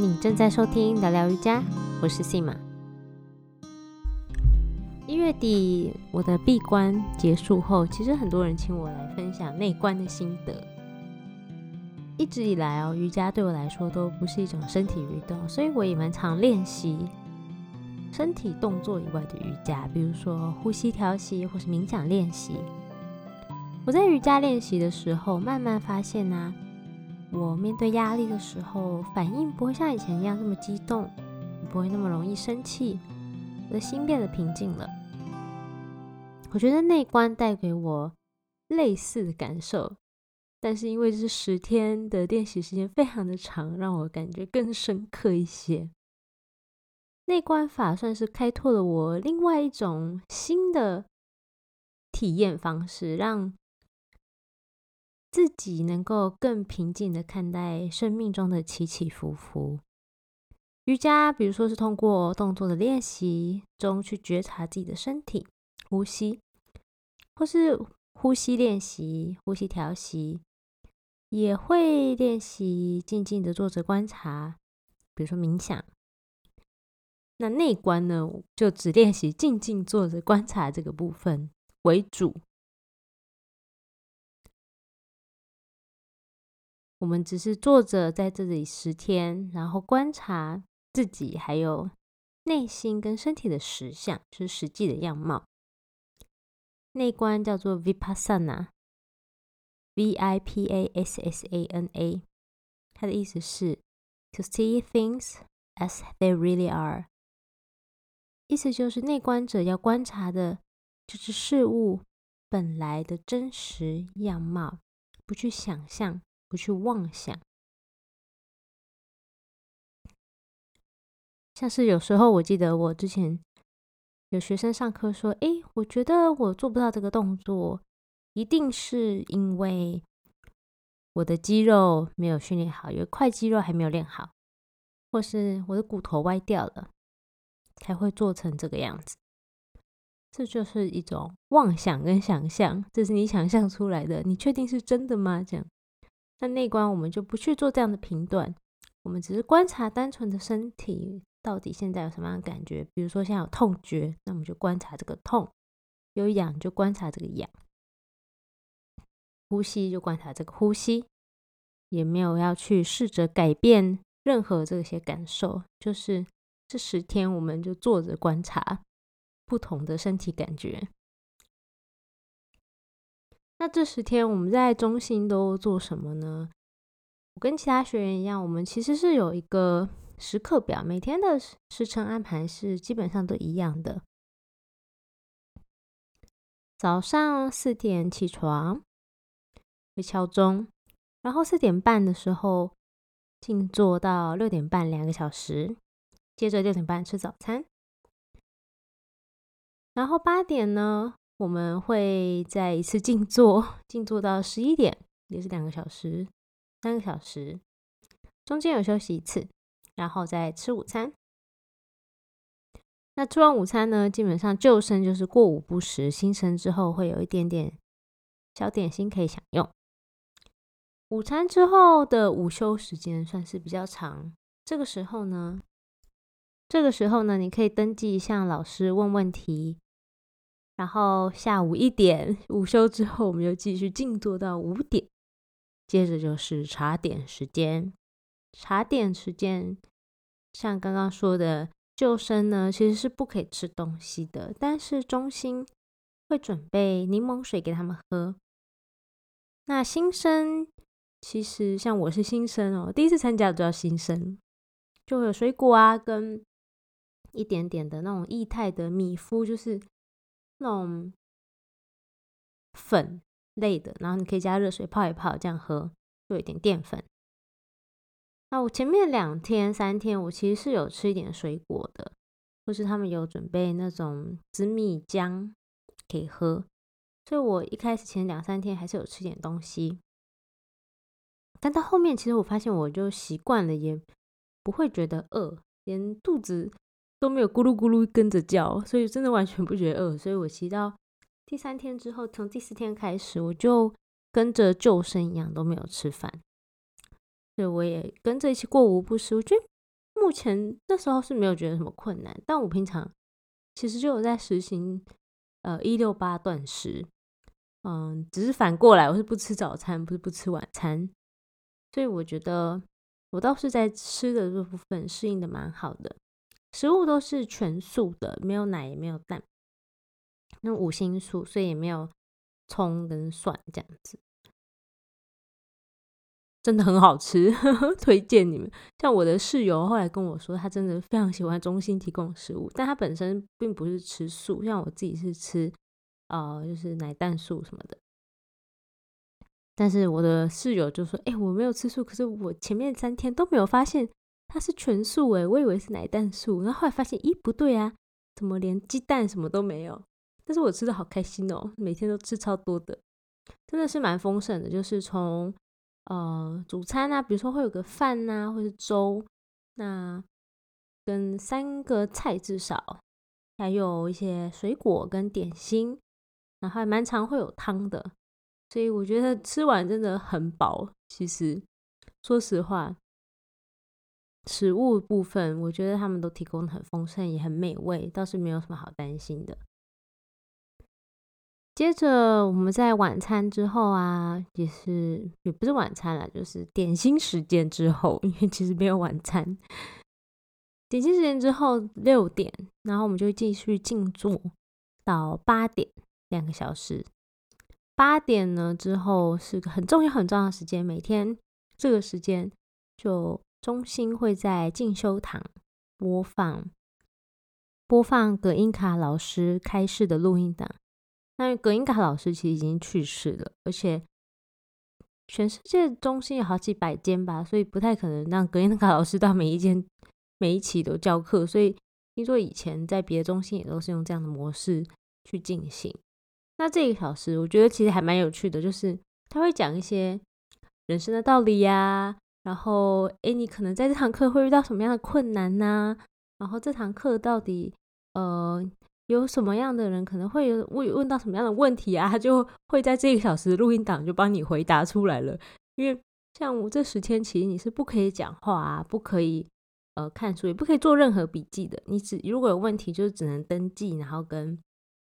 你正在收听聊聊瑜伽，我是信马。一月底我的闭关结束后，其实很多人请我来分享内观的心得。一直以来哦，瑜伽对我来说都不是一种身体运动，所以我也蛮常练习身体动作以外的瑜伽，比如说呼吸调息或是冥想练习。我在瑜伽练习的时候，慢慢发现呢。我面对压力的时候，反应不会像以前一样那么激动，不会那么容易生气，我的心变得平静了。我觉得内观带给我类似的感受，但是因为这十天的练习时间非常的长，让我感觉更深刻一些。内观法算是开拓了我另外一种新的体验方式，让。自己能够更平静的看待生命中的起起伏伏。瑜伽，比如说是通过动作的练习中去觉察自己的身体、呼吸，或是呼吸练习、呼吸调息，也会练习静静的坐着观察，比如说冥想。那内观呢，就只练习静静坐着观察这个部分为主。我们只是坐着在这里十天，然后观察自己，还有内心跟身体的实相，就是实际的样貌。内观叫做 Vipassana，V I P A S S A N A，它的意思是 To see things as they really are，意思就是内观者要观察的就是事物本来的真实样貌，不去想象。不去妄想，像是有时候我记得我之前有学生上课说：“诶，我觉得我做不到这个动作，一定是因为我的肌肉没有训练好，有一块肌肉还没有练好，或是我的骨头歪掉了，才会做成这个样子。”这就是一种妄想跟想象，这是你想象出来的，你确定是真的吗？这样。那内观，我们就不去做这样的评断，我们只是观察单纯的身体到底现在有什么样的感觉。比如说，现在有痛觉，那我们就观察这个痛；有痒，就观察这个痒；呼吸，就观察这个呼吸。也没有要去试着改变任何这些感受，就是这十天，我们就坐着观察不同的身体感觉。那这十天我们在中心都做什么呢？我跟其他学员一样，我们其实是有一个时刻表，每天的时程安排是基本上都一样的。早上四点起床，会敲钟，然后四点半的时候静坐到六点半，两个小时，接着六点半吃早餐，然后八点呢。我们会再一次静坐，静坐到十一点，也是两个小时，三个小时，中间有休息一次，然后再吃午餐。那吃完午餐呢，基本上旧生就是过午不食，新生之后会有一点点小点心可以享用。午餐之后的午休时间算是比较长，这个时候呢，这个时候呢，你可以登记向老师问问题。然后下午一点午休之后，我们又继续静坐到五点，接着就是茶点时间。茶点时间，像刚刚说的，救生呢其实是不可以吃东西的，但是中心会准备柠檬水给他们喝。那新生其实像我是新生哦，第一次参加都要新生，就有水果啊，跟一点点的那种液态的米麸，就是。那种粉类的，然后你可以加热水泡一泡，这样喝，就一点淀粉。那我前面两天、三天，我其实是有吃一点水果的，或是他们有准备那种紫米浆可以喝，所以我一开始前两三天还是有吃点东西。但到后面，其实我发现我就习惯了，也不会觉得饿，连肚子。都没有咕噜咕噜跟着叫，所以真的完全不觉得饿。所以我骑到第三天之后，从第四天开始，我就跟着救生一样都没有吃饭，所以我也跟着一起过午不食。我觉得目前那时候是没有觉得什么困难，但我平常其实就有在实行呃一六八断食，嗯，只是反过来，我是不吃早餐，不是不吃晚餐，所以我觉得我倒是在吃的这部分适应的蛮好的，食物都是全素的，没有奶也没有蛋，那五星素，所以也没有葱跟蒜这样子。真的很好吃，推荐你们。像我的室友后来跟我说，他真的非常喜欢中心提供的食物，但他本身并不是吃素，像我自己是吃，呃，就是奶蛋素什么的。但是我的室友就说：“哎，我没有吃素，可是我前面三天都没有发现它是全素，哎，我以为是奶蛋素。然后后来发现，咦，不对啊，怎么连鸡蛋什么都没有？但是我吃的好开心哦，每天都吃超多的，真的是蛮丰盛的，就是从。”呃，主餐啊，比如说会有个饭呐，或是粥，那跟三个菜至少，还有一些水果跟点心，然后还蛮常会有汤的，所以我觉得吃完真的很饱。其实，说实话，食物部分我觉得他们都提供的很丰盛，也很美味，倒是没有什么好担心的。接着我们在晚餐之后啊，也是也不是晚餐了，就是点心时间之后，因为其实没有晚餐。点心时间之后六点，然后我们就继续静坐到八点，两个小时。八点呢之后是个很重要很重要的时间，每天这个时间就中心会在进修堂播放播放葛英卡老师开示的录音档。那葛英卡老师其实已经去世了，而且全世界中心有好几百间吧，所以不太可能让葛英卡老师到每一间每一期都教课。所以听说以前在别的中心也都是用这样的模式去进行。那这个小时我觉得其实还蛮有趣的，就是他会讲一些人生的道理呀，然后诶，你可能在这堂课会遇到什么样的困难呢？然后这堂课到底呃。有什么样的人可能会有问问到什么样的问题啊？他就会在这一个小时录音档就帮你回答出来了。因为像我这十天其实你是不可以讲话啊，不可以呃看书，也不可以做任何笔记的。你只如果有问题，就是只能登记，然后跟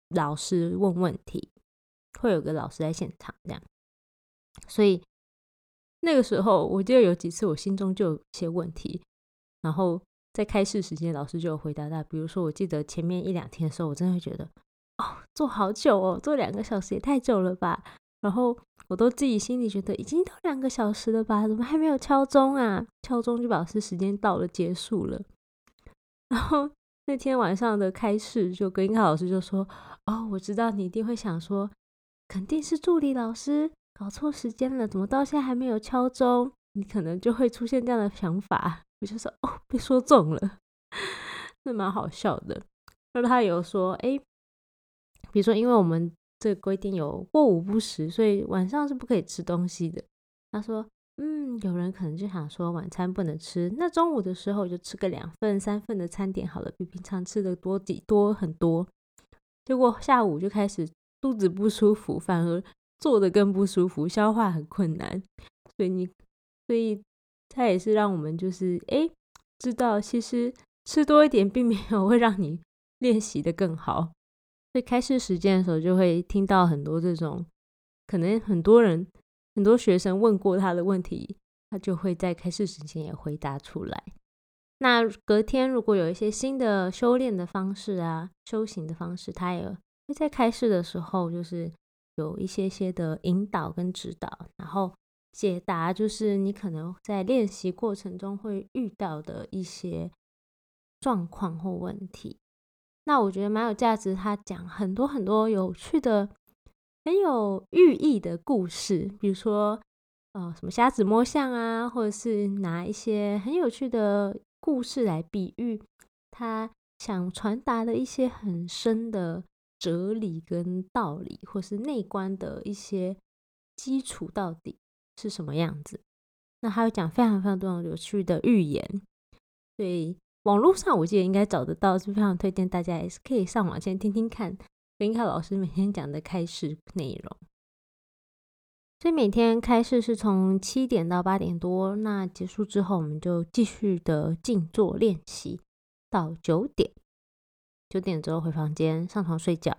老师问问题，会有个老师在现场这样。所以那个时候，我记得有几次我心中就有些问题，然后。在开试时间，老师就有回答他。比如说，我记得前面一两天的时候，我真的会觉得，哦，坐好久哦，坐两个小时也太久了吧。然后我都自己心里觉得，已经都两个小时了吧，怎么还没有敲钟啊？敲钟就表示时间到了，结束了。然后那天晚上的开试，就跟英卡老师就说，哦，我知道你一定会想说，肯定是助理老师搞错时间了，怎么到现在还没有敲钟？你可能就会出现这样的想法。我就说哦，被说中了，那蛮好笑的。那他有说，哎，比如说，因为我们这规定有过午不食，所以晚上是不可以吃东西的。他说，嗯，有人可能就想说晚餐不能吃，那中午的时候就吃个两份、三份的餐点好了，比平常吃的多几多很多。结果下午就开始肚子不舒服，反而坐的更不舒服，消化很困难。所以你，所以。它也是让我们就是哎，知道其实吃多一点并没有会让你练习的更好。所以开始实践的时候，就会听到很多这种可能很多人很多学生问过他的问题，他就会在开始时间也回答出来。那隔天如果有一些新的修炼的方式啊，修行的方式，他也会在开始的时候就是有一些些的引导跟指导，然后。解答就是你可能在练习过程中会遇到的一些状况或问题。那我觉得蛮有价值，他讲很多很多有趣的、很有寓意的故事，比如说呃什么瞎子摸象啊，或者是拿一些很有趣的故事来比喻他想传达的一些很深的哲理跟道理，或是内观的一些基础到底。是什么样子？那还有讲非常非常多有趣的寓言，所以网络上我记得应该找得到，是非常推荐大家也是可以上网先听听看林凯老师每天讲的开示内容。所以每天开市是从七点到八点多，那结束之后我们就继续的静坐练习到九点。九点之后回房间上床睡觉。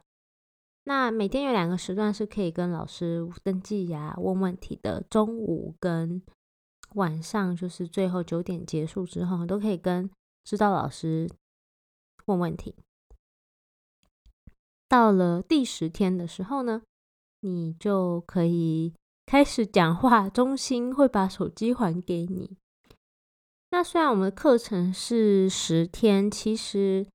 那每天有两个时段是可以跟老师登记呀、问问题的，中午跟晚上，就是最后九点结束之后，都可以跟指导老师问问题。到了第十天的时候呢，你就可以开始讲话，中心会把手机还给你。那虽然我们的课程是十天，其实。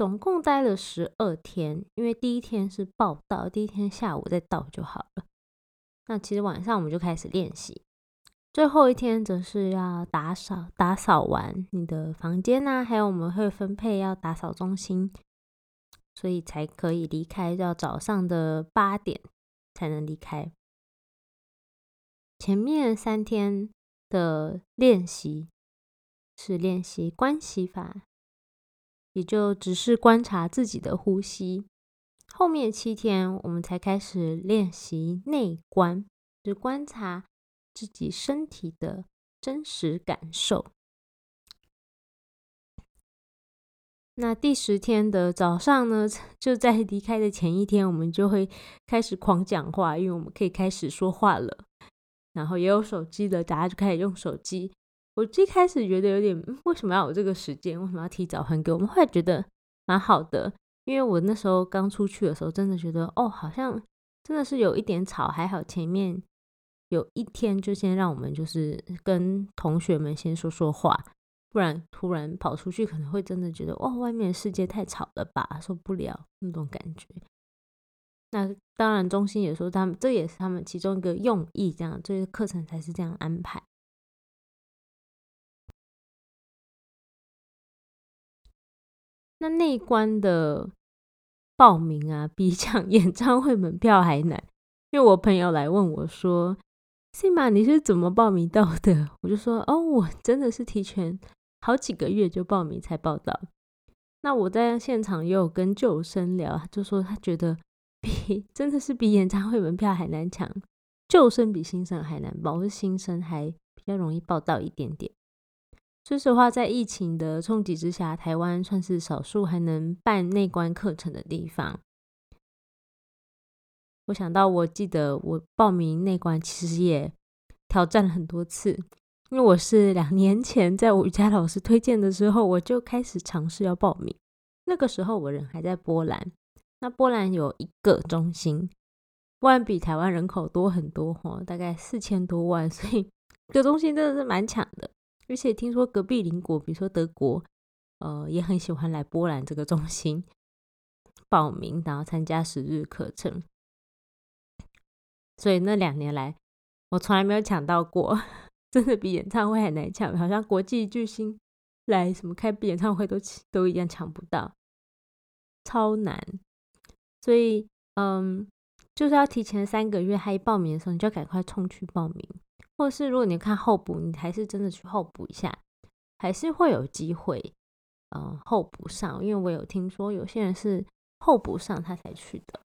总共待了十二天，因为第一天是报道，第一天下午再到就好了。那其实晚上我们就开始练习，最后一天则是要打扫，打扫完你的房间呐，还有我们会分配要打扫中心，所以才可以离开，要早上的八点才能离开。前面三天的练习是练习关系法。也就只是观察自己的呼吸。后面七天，我们才开始练习内观，就观察自己身体的真实感受。那第十天的早上呢，就在离开的前一天，我们就会开始狂讲话，因为我们可以开始说话了。然后也有手机的，大家就开始用手机。我最开始觉得有点，为什么要有这个时间？为什么要提早还给我们？后来觉得蛮好的，因为我那时候刚出去的时候，真的觉得哦，好像真的是有一点吵。还好前面有一天就先让我们就是跟同学们先说说话，不然突然跑出去可能会真的觉得哇，外面的世界太吵了吧，受不了那种感觉。那当然，中心也说他们这也是他们其中一个用意，这样这些课程才是这样安排。那内关的报名啊，比抢 演唱会门票还难。因为我朋友来问我说：“西马，你是怎么报名到的？”我就说：“哦，我真的是提前好几个月就报名才报到。”那我在现场也有跟救生聊，就说他觉得比 真的是比演唱会门票还难抢，救生比新生还难报，是新生还比较容易报到一点点。说实话，在疫情的冲击之下，台湾算是少数还能办内观课程的地方。我想到，我记得我报名内观其实也挑战了很多次，因为我是两年前在我瑜伽老师推荐的时候，我就开始尝试要报名。那个时候我人还在波兰，那波兰有一个中心，波兰比台湾人口多很多哈，大概四千多万，所以这个中心真的是蛮强的。而且听说隔壁邻国，比如说德国，呃，也很喜欢来波兰这个中心报名，然后参加十日课程。所以那两年来，我从来没有抢到过，真的比演唱会还难抢，好像国际巨星来什么开演唱会都都一样抢不到，超难。所以，嗯，就是要提前三个月，还报名的时候，你就赶快冲去报名。或是如果你看候补，你还是真的去候补一下，还是会有机会，嗯，候补上。因为我有听说有些人是候补上他才去的。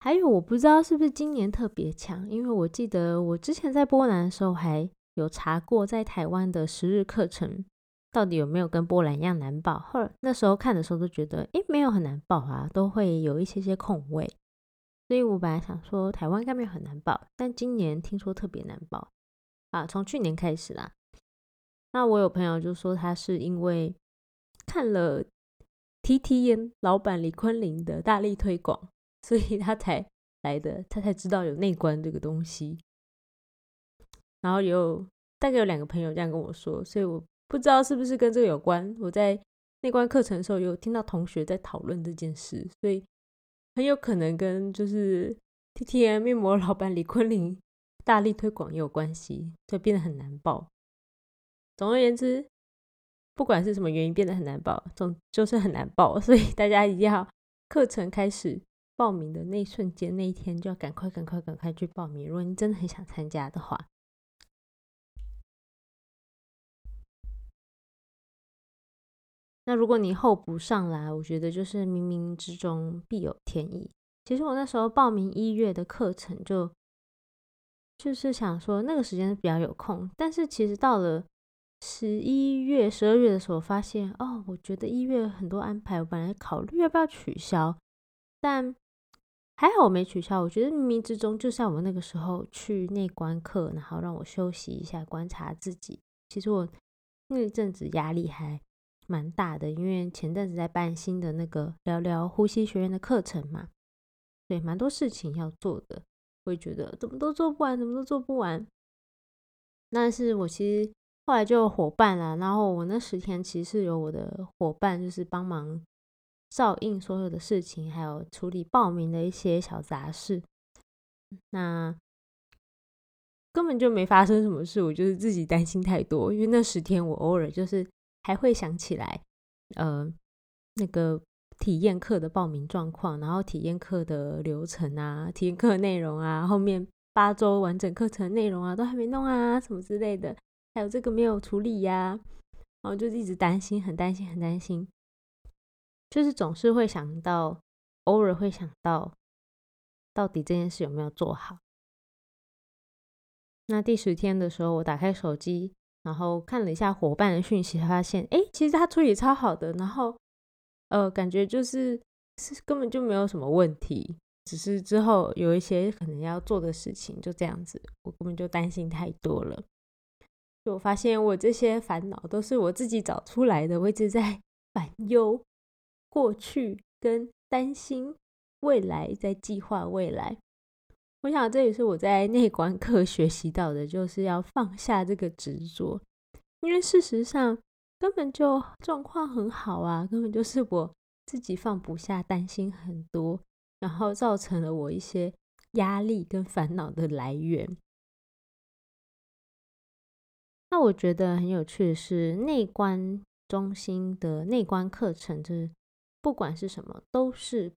还有我不知道是不是今年特别强，因为我记得我之前在波兰的时候还有查过，在台湾的十日课程到底有没有跟波兰一样难报。后那时候看的时候都觉得，诶，没有很难报啊，都会有一些些空位。所以我本来想说台湾应该没有很难报，但今年听说特别难报啊！从去年开始啦。那我有朋友就说他是因为看了 T T N 老板李坤林的大力推广，所以他才来的，他才知道有内观这个东西。然后有大概有两个朋友这样跟我说，所以我不知道是不是跟这个有关。我在内观课程的时候有听到同学在讨论这件事，所以。很有可能跟就是 T T M 面膜老板李坤林大力推广也有关系，就变得很难报。总而言之，不管是什么原因变得很难报，总就是很难报，所以大家一定要课程开始报名的那一瞬间那一天就要赶快赶快赶快去报名。如果你真的很想参加的话。那如果你候补上来，我觉得就是冥冥之中必有天意。其实我那时候报名一月的课程，就就是想说那个时间比较有空，但是其实到了十一月、十二月的时候，发现哦，我觉得一月很多安排，我本来考虑要不要取消，但还好我没取消。我觉得冥冥之中，就像我那个时候去内观课，然后让我休息一下，观察自己。其实我那一阵子压力还蛮大的，因为前阵子在办新的那个聊聊呼吸学院的课程嘛，对，蛮多事情要做的。会觉得怎么都做不完，怎么都做不完。但是我其实后来就有伙伴了，然后我那十天其实是有我的伙伴，就是帮忙照应所有的事情，还有处理报名的一些小杂事。那根本就没发生什么事，我就是自己担心太多，因为那十天我偶尔就是还会想起来，呃，那个。体验课的报名状况，然后体验课的流程啊，体验课内容啊，后面八周完整课程内容啊，都还没弄啊，什么之类的，还有这个没有处理呀，然后就一直担心，很担心，很担心，就是总是会想到，偶尔会想到，到底这件事有没有做好。那第十天的时候，我打开手机，然后看了一下伙伴的讯息，发现，哎，其实他处理超好的，然后。呃，感觉就是是根本就没有什么问题，只是之后有一些可能要做的事情，就这样子，我根本就担心太多了。就我发现我这些烦恼都是我自己找出来的，我一直在 烦忧过去跟担心未来，在计划未来。我想这也是我在内观课学习到的，就是要放下这个执着，因为事实上。根本就状况很好啊，根本就是我自己放不下，担心很多，然后造成了我一些压力跟烦恼的来源。那我觉得很有趣的是，内观中心的内观课程，就是不管是什么都是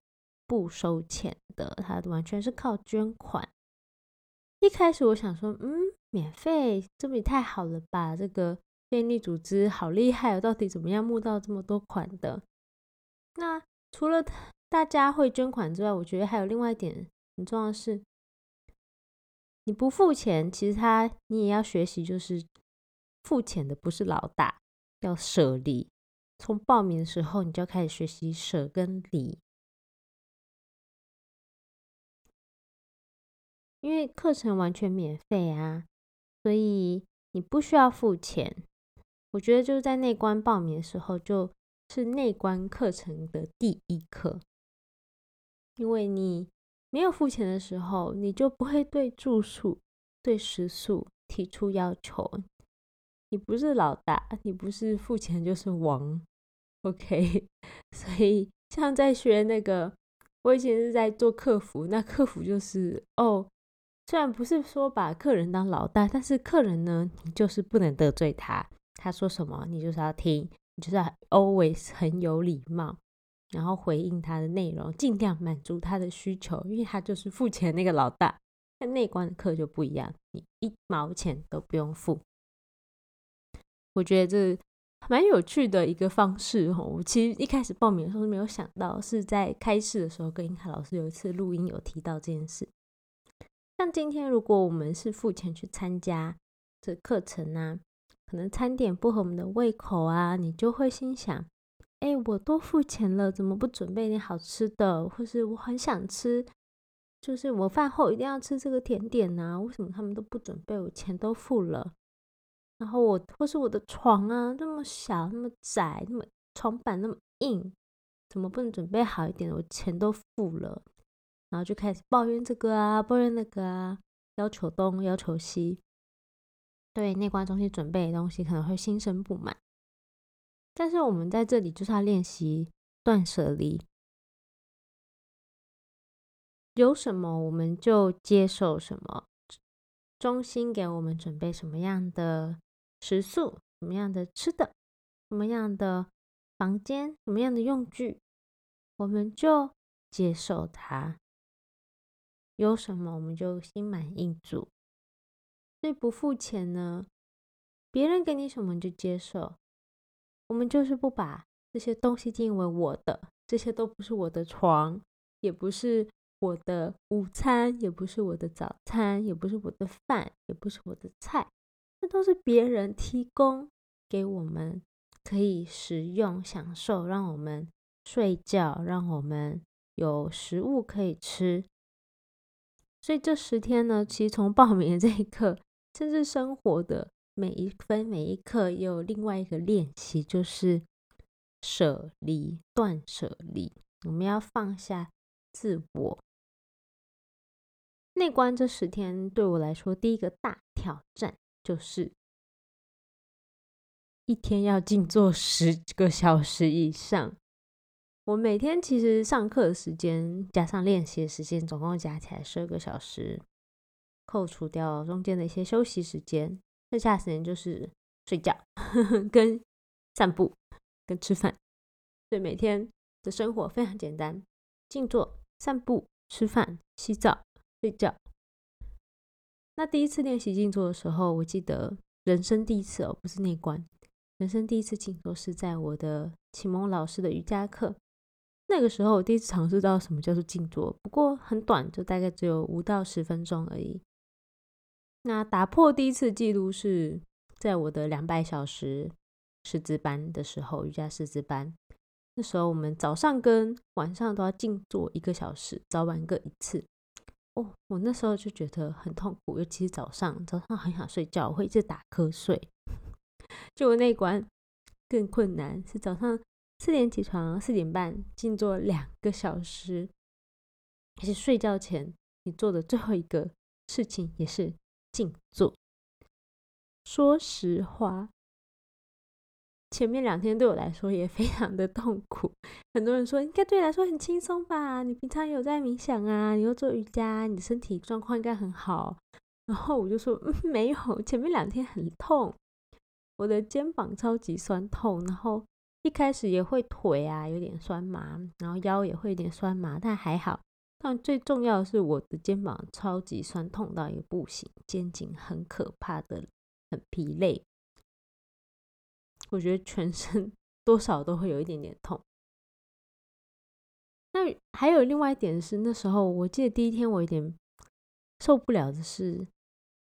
不收钱的，它完全是靠捐款。一开始我想说，嗯，免费，这不也太好了吧？这个。便利组织好厉害哦！到底怎么样募到这么多款的？那除了大家会捐款之外，我觉得还有另外一点很重要的是，你不付钱，其实他你也要学习，就是付钱的不是老大，要舍离。从报名的时候，你就要开始学习舍跟离，因为课程完全免费啊，所以你不需要付钱。我觉得就是在内观报名的时候，就是内观课程的第一课，因为你没有付钱的时候，你就不会对住宿、对食宿提出要求。你不是老大，你不是付钱就是王，OK？所以像在学那个，我以前是在做客服，那客服就是哦，虽然不是说把客人当老大，但是客人呢，你就是不能得罪他。他说什么，你就是要听，你就是要 always 很有礼貌，然后回应他的内容，尽量满足他的需求，因为他就是付钱那个老大。但内观的课就不一样，你一毛钱都不用付。我觉得这蛮有趣的一个方式哦。我其实一开始报名的时候没有想到，是在开市的时候跟英凯老师有一次录音有提到这件事。像今天如果我们是付钱去参加这课程呢？可能餐点不合我们的胃口啊，你就会心想：哎，我都付钱了，怎么不准备点好吃的？或是我很想吃，就是我饭后一定要吃这个甜点呢？为什么他们都不准备？我钱都付了，然后我或是我的床啊，那么小，那么窄，那么床板那么硬，怎么不能准备好一点？我钱都付了，然后就开始抱怨这个啊，抱怨那个啊，要求东要求西。对内观中心准备的东西可能会心生不满，但是我们在这里就是要练习断舍离，有什么我们就接受什么。中心给我们准备什么样的食宿，什么样的吃的，什么样的房间，什么样的用具，我们就接受它。有什么我们就心满意足。所以不付钱呢，别人给你什么就接受。我们就是不把这些东西定为我的，这些都不是我的床，也不是我的午餐，也不是我的早餐，也不是我的饭，也不是我的菜，那都是别人提供给我们可以食用、享受，让我们睡觉，让我们有食物可以吃。所以这十天呢，其实从报名这一刻，甚至生活的每一分每一刻，也有另外一个练习，就是舍离、断舍离。我们要放下自我。内观这十天对我来说，第一个大挑战就是一天要静坐十个小时以上。我每天其实上课的时间加上练习的时间，总共加起来十二个小时，扣除掉中间的一些休息时间，剩下时间就是睡觉、跟散步、跟吃饭。对，每天的生活非常简单：静坐、散步、吃饭、洗澡。睡觉。那第一次练习静坐的时候，我记得人生第一次哦，不是内观，人生第一次静坐是在我的启蒙老师的瑜伽课。那个时候我第一次尝试到什么叫做静坐，不过很短，就大概只有五到十分钟而已。那打破第一次记录是在我的两百小时师资班的时候，瑜伽师资班。那时候我们早上跟晚上都要静坐一个小时，早晚各一次。哦，我那时候就觉得很痛苦，尤其是早上，早上很想睡觉，我会一直打瞌睡。就我那关更困难，是早上四点起床，四点半静坐两个小时，而且睡觉前你做的最后一个事情也是静坐。说实话。前面两天对我来说也非常的痛苦。很多人说应该对你来说很轻松吧？你平常有在冥想啊，你又做瑜伽，你的身体状况应该很好。然后我就说没有，前面两天很痛，我的肩膀超级酸痛，然后一开始也会腿啊有点酸麻，然后腰也会有点酸麻，但还好。但最重要的是我的肩膀超级酸痛到一个不行，肩颈很可怕的很疲累。我觉得全身 多少都会有一点点痛。那还有另外一点是，那时候我记得第一天我有点受不了的是，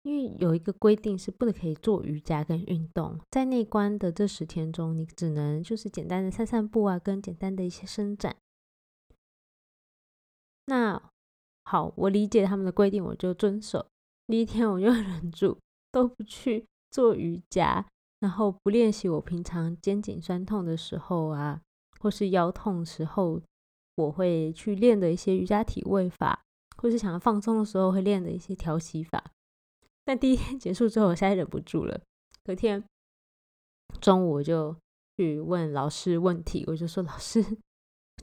因为有一个规定是不能可以做瑜伽跟运动，在内观的这十天中，你只能就是简单的散散步啊，跟简单的一些伸展。那好，我理解他们的规定，我就遵守。第一天我就 忍住都不去做瑜伽。然后不练习，我平常肩颈酸痛的时候啊，或是腰痛时候，我会去练的一些瑜伽体位法，或是想要放松的时候会练的一些调息法。但第一天结束之后，我实在忍不住了。隔天中午我就去问老师问题，我就说：“老师，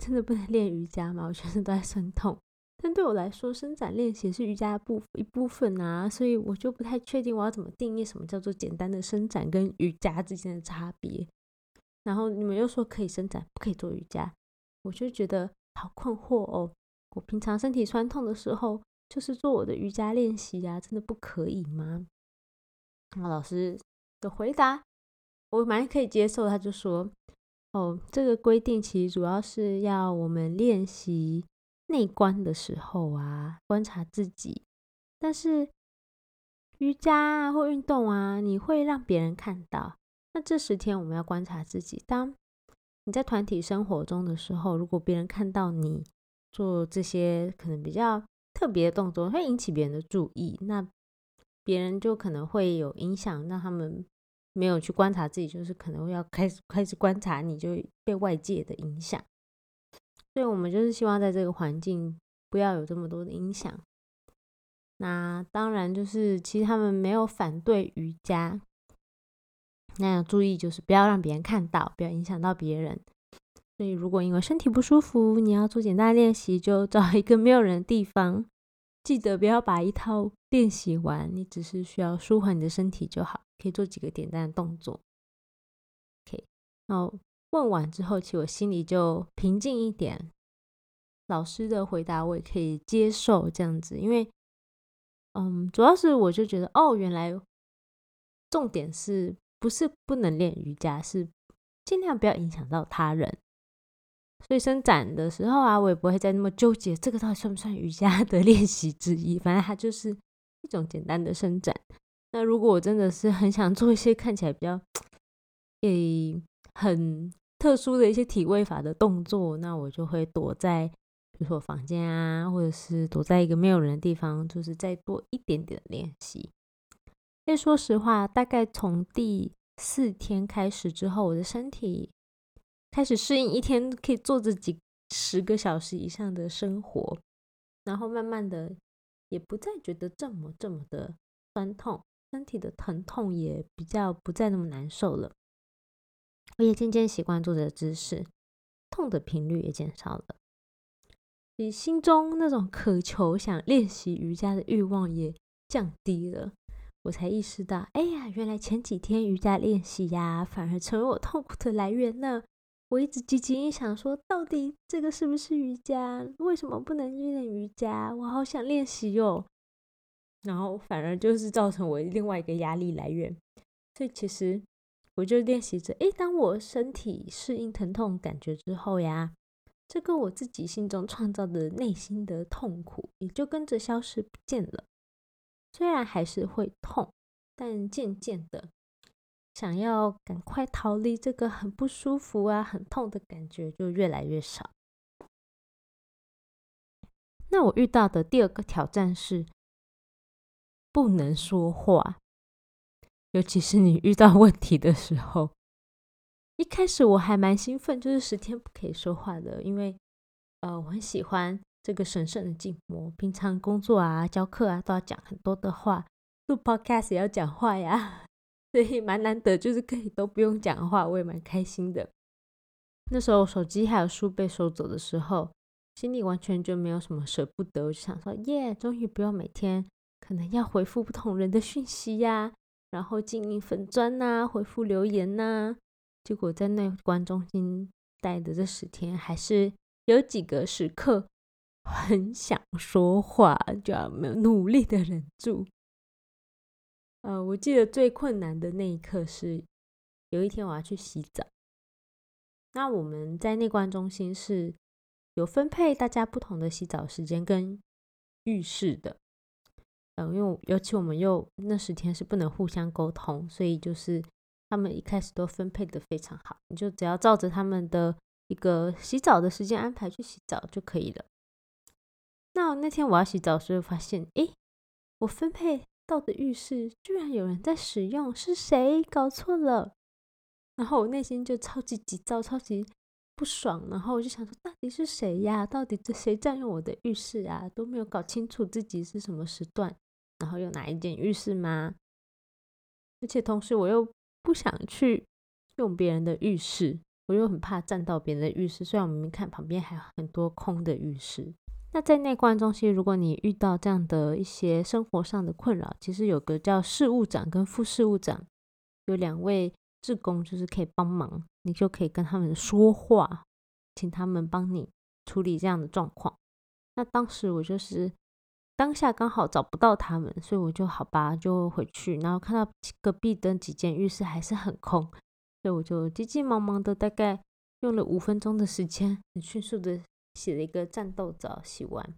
真的不能练瑜伽吗？我全身都在酸痛。”但对我来说，伸展练习是瑜伽的部一部分啊，所以我就不太确定我要怎么定义什么叫做简单的伸展跟瑜伽之间的差别。然后你们又说可以伸展，不可以做瑜伽，我就觉得好困惑哦。我平常身体酸痛的时候，就是做我的瑜伽练习呀，真的不可以吗？那老师的回答我蛮可以接受，他就说：“哦，这个规定其实主要是要我们练习。”内观的时候啊，观察自己。但是瑜伽啊或运动啊，你会让别人看到。那这十天我们要观察自己。当你在团体生活中的时候，如果别人看到你做这些可能比较特别的动作，会引起别人的注意，那别人就可能会有影响，让他们没有去观察自己，就是可能要开始开始观察你，就被外界的影响。所以我们就是希望在这个环境不要有这么多的影响。那当然就是其实他们没有反对瑜伽，那要注意就是不要让别人看到，不要影响到别人。所以如果因为身体不舒服，你要做简单的练习，就找一个没有人的地方。记得不要把一套练习完，你只是需要舒缓你的身体就好，可以做几个简单的动作。OK，好。问完之后，其实我心里就平静一点。老师的回答我也可以接受，这样子，因为，嗯，主要是我就觉得，哦，原来重点是不是不能练瑜伽，是尽量不要影响到他人。所以伸展的时候啊，我也不会再那么纠结，这个到底算不算瑜伽的练习之一？反正它就是一种简单的伸展。那如果我真的是很想做一些看起来比较，诶，很特殊的一些体位法的动作，那我就会躲在，比如说房间啊，或者是躲在一个没有人的地方，就是再多一点点练习。因为说实话，大概从第四天开始之后，我的身体。开始适应一天可以坐着几十个小时以上的生活，然后慢慢的也不再觉得这么这么的酸痛，身体的疼痛也比较不再那么难受了。我也渐渐习惯坐着姿势，痛的频率也减少了，你心中那种渴求想练习瑜伽的欲望也降低了。我才意识到，哎呀，原来前几天瑜伽练习呀，反而成为我痛苦的来源呢。我一直积极想说，到底这个是不是瑜伽？为什么不能练瑜伽？我好想练习哟。然后反而就是造成我另外一个压力来源。所以其实我就练习着，诶，当我身体适应疼痛感觉之后呀，这个我自己心中创造的内心的痛苦也就跟着消失不见了。虽然还是会痛，但渐渐的。想要赶快逃离这个很不舒服啊、很痛的感觉，就越来越少。那我遇到的第二个挑战是不能说话，尤其是你遇到问题的时候。一开始我还蛮兴奋，就是十天不可以说话的，因为呃，我很喜欢这个神圣的静默。平常工作啊、教课啊，都要讲很多的话，录 Podcast 也要讲话呀。所以蛮难得，就是可以都不用讲话，我也蛮开心的。那时候手机还有书被收走的时候，心里完全就没有什么舍不得，我就想说，耶，终于不用每天可能要回复不同人的讯息呀，然后经营粉砖呐，回复留言呐。结果在内观中心待的这十天，还是有几个时刻很想说话，就要努力的忍住。呃，我记得最困难的那一刻是有一天我要去洗澡。那我们在内观中心是有分配大家不同的洗澡时间跟浴室的。嗯，因为尤其我们又那十天是不能互相沟通，所以就是他们一开始都分配的非常好，你就只要照着他们的一个洗澡的时间安排去洗澡就可以了。那那天我要洗澡时候发现，诶，我分配。到的浴室居然有人在使用，是谁搞错了？然后我内心就超级急躁，超级不爽。然后我就想说，到底是谁呀？到底这谁占用我的浴室啊？都没有搞清楚自己是什么时段，然后有哪一间浴室吗？而且同时我又不想去用别人的浴室，我又很怕占到别人的浴室。虽然我明明看旁边还有很多空的浴室。那在内观中心，如果你遇到这样的一些生活上的困扰，其实有个叫事务长跟副事务长，有两位志工，就是可以帮忙，你就可以跟他们说话，请他们帮你处理这样的状况。那当时我就是当下刚好找不到他们，所以我就好吧，就回去，然后看到隔壁的几间浴室还是很空，所以我就急急忙忙的，大概用了五分钟的时间，很迅速的。洗了一个战斗澡，洗完，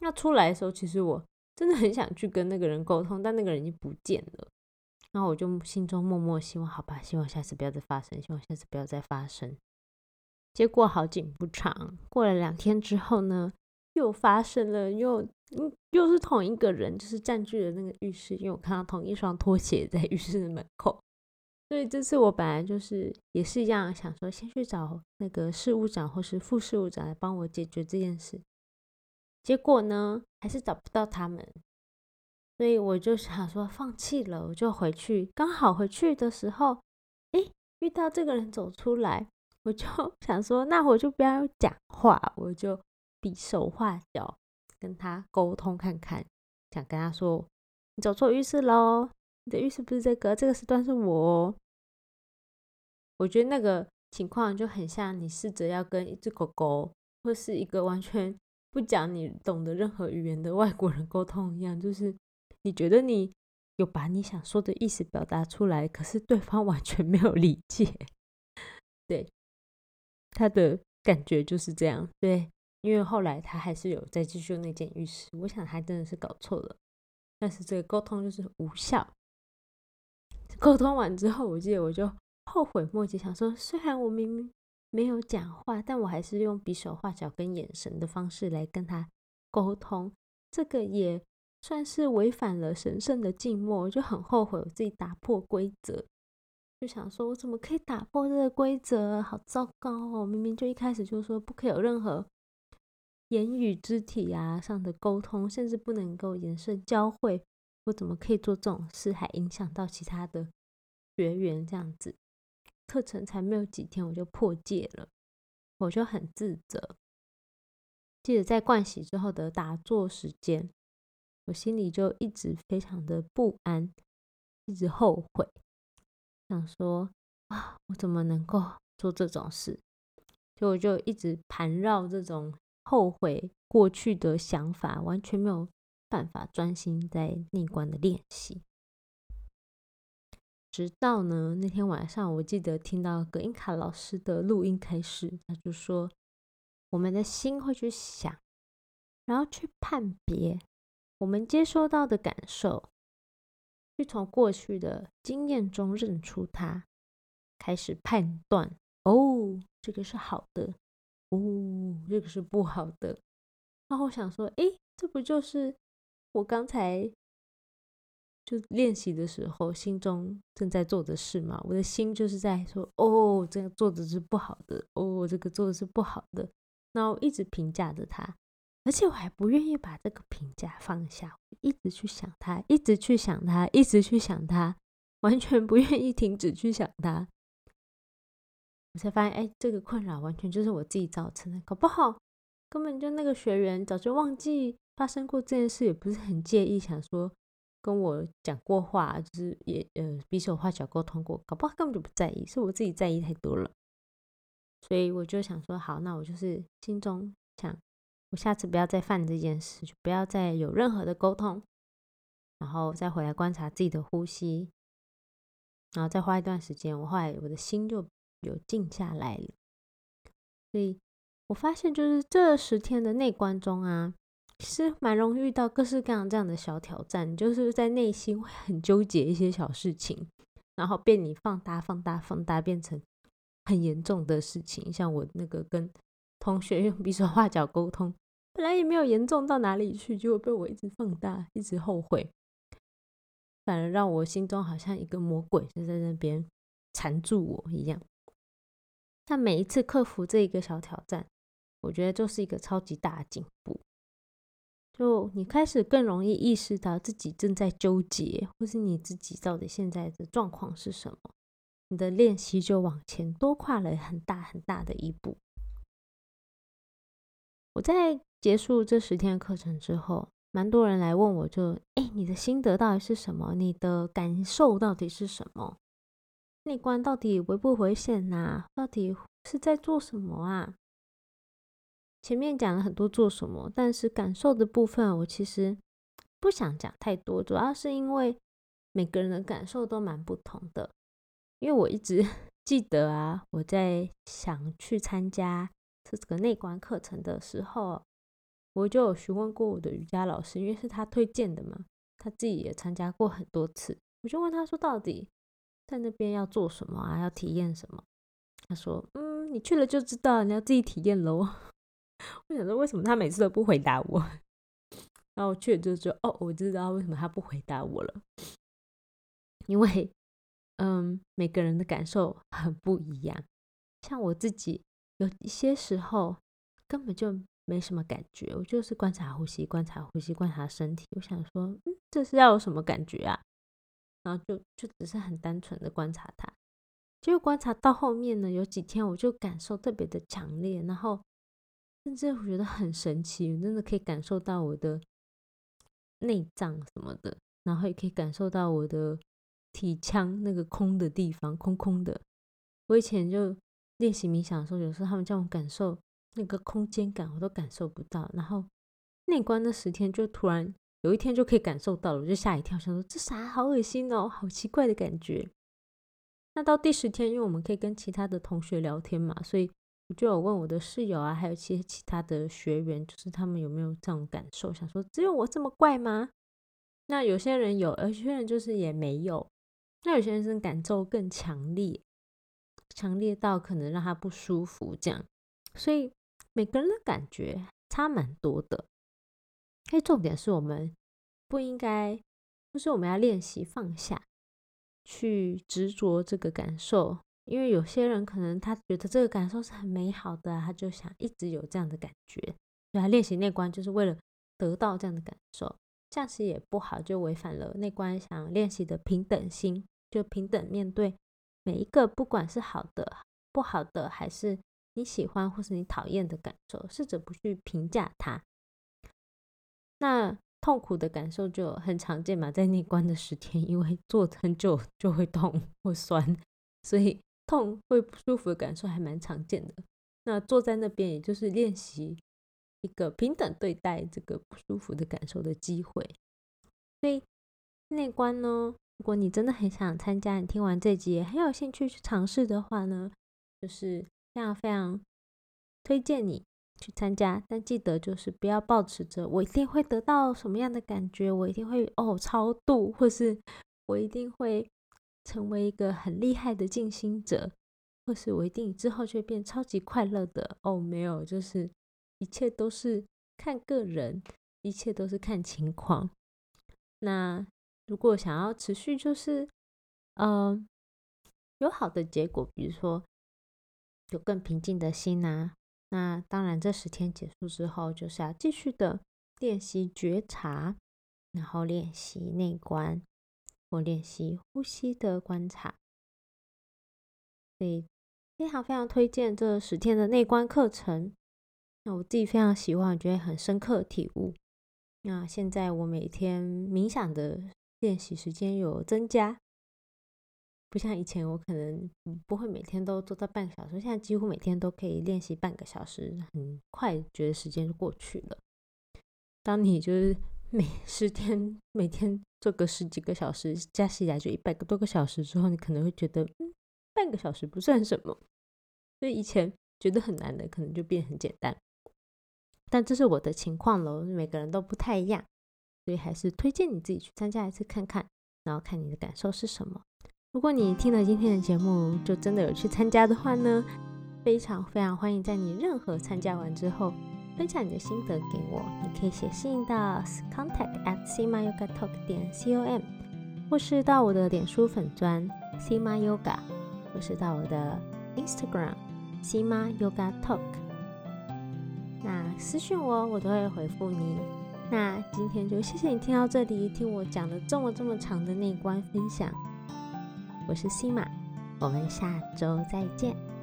那出来的时候，其实我真的很想去跟那个人沟通，但那个人已经不见了。然后我就心中默默希望，好吧，希望下次不要再发生，希望下次不要再发生。结果好景不长，过了两天之后呢，又发生了，又嗯，又是同一个人，就是占据了那个浴室，因为我看到同一双拖鞋在浴室的门口。所以这次我本来就是也是一样，想说先去找那个事务长或是副事务长来帮我解决这件事，结果呢还是找不到他们，所以我就想说放弃了，我就回去。刚好回去的时候，哎，遇到这个人走出来，我就 想说那我就不要讲话，我就比手画脚跟他沟通看看，想跟他说你走错浴室喽。你的浴室不是这个，这个时段是我。我觉得那个情况就很像你试着要跟一只狗狗，或是一个完全不讲你懂得任何语言的外国人沟通一样，就是你觉得你有把你想说的意思表达出来，可是对方 完全没有理解。对，他的感觉就是这样。对，因为后来他还是有再继续那间浴室，我想他真的是搞错了，但是这个沟通就是无效。沟通完之后，我记得我就后悔莫及，想说虽然我明明没有讲话，但我还是用比手画脚跟眼神的方式来跟他沟通，这个也算是违反了神圣的静默，我就很后悔我自己打破规则，就想说我怎么可以打破这个规则，好糟糕哦！明明就一开始就说不可以有任何言语、肢体啊上的沟通，甚至不能够眼神交汇。我怎么可以做这种事，还影响到其他的学员？这样子，课程才没有几天，我就破戒了，我就很自责。记得在盥洗之后的打坐时间，我心里就一直非常的不安，一直后悔，想说啊，我怎么能够做这种事？就我就一直盘绕这种后悔过去的想法，完全没有。办法专心在内观的练习，直到呢那天晚上，我记得听到葛英卡老师的录音开始，他就说我们的心会去想，然后去判别我们接收到的感受，去从过去的经验中认出它，开始判断哦，这个是好的，哦，这个是不好的。然后我想说，诶，这不就是？我刚才就练习的时候，心中正在做的事嘛，我的心就是在说：“哦，这个做的是不好的，哦，这个做的是不好的。”然后一直评价着他，而且我还不愿意把这个评价放下，一直去想他，一直去想他，一直去想他，完全不愿意停止去想他。我才发现，哎，这个困扰完全就是我自己造成的，搞不好根本就那个学员早就忘记。发生过这件事也不是很介意，想说跟我讲过话，就是也呃比手画脚沟通过，搞不好根本就不在意，是我自己在意太多了。所以我就想说，好，那我就是心中想，我下次不要再犯这件事，就不要再有任何的沟通，然后再回来观察自己的呼吸，然后再花一段时间，我后来我的心就有静下来了。所以我发现，就是这十天的内观中啊。其实蛮容易遇到各式各样这样的小挑战，就是在内心会很纠结一些小事情，然后被你放大、放大、放大，变成很严重的事情。像我那个跟同学用比手画脚沟通，本来也没有严重到哪里去，结果被我一直放大，一直后悔，反而让我心中好像一个魔鬼就在那边缠住我一样。但每一次克服这一个小挑战，我觉得就是一个超级大的进步。就你开始更容易意识到自己正在纠结，或是你自己到底现在的状况是什么，你的练习就往前多跨了很大很大的一步。我在结束这十天课程之后，蛮多人来问我，就哎，你的心得到底是什么？你的感受到底是什么？内观到底危不危险呐？到底是在做什么啊？前面讲了很多做什么，但是感受的部分我其实不想讲太多，主要是因为每个人的感受都蛮不同的。因为我一直 记得啊，我在想去参加这个内观课程的时候，我就有询问过我的瑜伽老师，因为是他推荐的嘛，他自己也参加过很多次，我就问他说，到底在那边要做什么啊？要体验什么？他说，嗯，你去了就知道，你要自己体验喽。我想说，为什么他每次都不回答我？然后我去了就说：“哦，我知道为什么他不回答我了，因为，嗯，每个人的感受很不一样。像我自己，有一些时候根本就没什么感觉，我就是观察呼吸，观察呼吸，观察身体。我想说，嗯，这是要有什么感觉啊？然后就就只是很单纯的观察它。结果观察到后面呢，有几天我就感受特别的强烈，然后。甚至我觉得很神奇，真的可以感受到我的内脏什么的，然后也可以感受到我的体腔那个空的地方，空空的。我以前就练习冥想的时候，有时候他们叫我感受那个空间感，我都感受不到。然后内观那十天，就突然有一天就可以感受到了，我就吓一跳，想说这啥？好恶心哦，好奇怪的感觉。那到第十天，因为我们可以跟其他的同学聊天嘛，所以。我就有问我的室友啊，还有一些其他的学员，就是他们有没有这种感受？想说只有我这么怪吗？那有些人有，有些人就是也没有。那有些人是感受更强烈，强烈到可能让他不舒服这样。所以每个人的感觉差蛮多的。哎，重点是我们不应该，就是我们要练习放下，去执着这个感受。因为有些人可能他觉得这个感受是很美好的，他就想一直有这样的感觉，所以他练习内观就是为了得到这样的感受。这样其实也不好，就违反了内观想练习的平等心，就平等面对每一个，不管是好的、不好的，还是你喜欢或是你讨厌的感受，试着不去评价它。那痛苦的感受就很常见嘛，在内观的十天，因为坐很久就会痛或酸，所以。痛会不舒服的感受还蛮常见的。那坐在那边，也就是练习一个平等对待这个不舒服的感受的机会。所以内观呢，如果你真的很想参加，你听完这集也很有兴趣去尝试的话呢，就是非常非常推荐你去参加。但记得就是不要抱持着我一定会得到什么样的感觉，我一定会哦超度，或是我一定会。成为一个很厉害的静心者，或是我一定之后就会变超级快乐的哦。没有，就是一切都是看个人，一切都是看情况。那如果想要持续，就是嗯有好的结果，比如说有更平静的心呐，那当然这十天结束之后，就是要继续的练习觉察，然后练习内观。练习呼吸的观察，所以非常非常推荐这十天的内观课程。那我自己非常喜欢，我觉得很深刻体悟。那现在我每天冥想的练习时间有增加，不像以前我可能不会每天都做到半个小时，现在几乎每天都可以练习半个小时，很快觉得时间就过去了。当你就是每十天每天。做个十几个小时，加起来就一百个多个小时之后，你可能会觉得，嗯，半个小时不算什么。所以以前觉得很难的，可能就变很简单。但这是我的情况喽，每个人都不太一样，所以还是推荐你自己去参加一次看看，然后看你的感受是什么。如果你听了今天的节目，就真的有去参加的话呢，非常非常欢迎在你任何参加完之后。分享你的心得给我，你可以写信到 contact at sima yoga talk 点 com，或是到我的脸书粉砖 sima yoga，或是到我的 Instagram sima yoga talk。那私信我，我都会回复你。那今天就谢谢你听到这里，听我讲了这么这么长的内观分享。我是 sima，我们下周再见。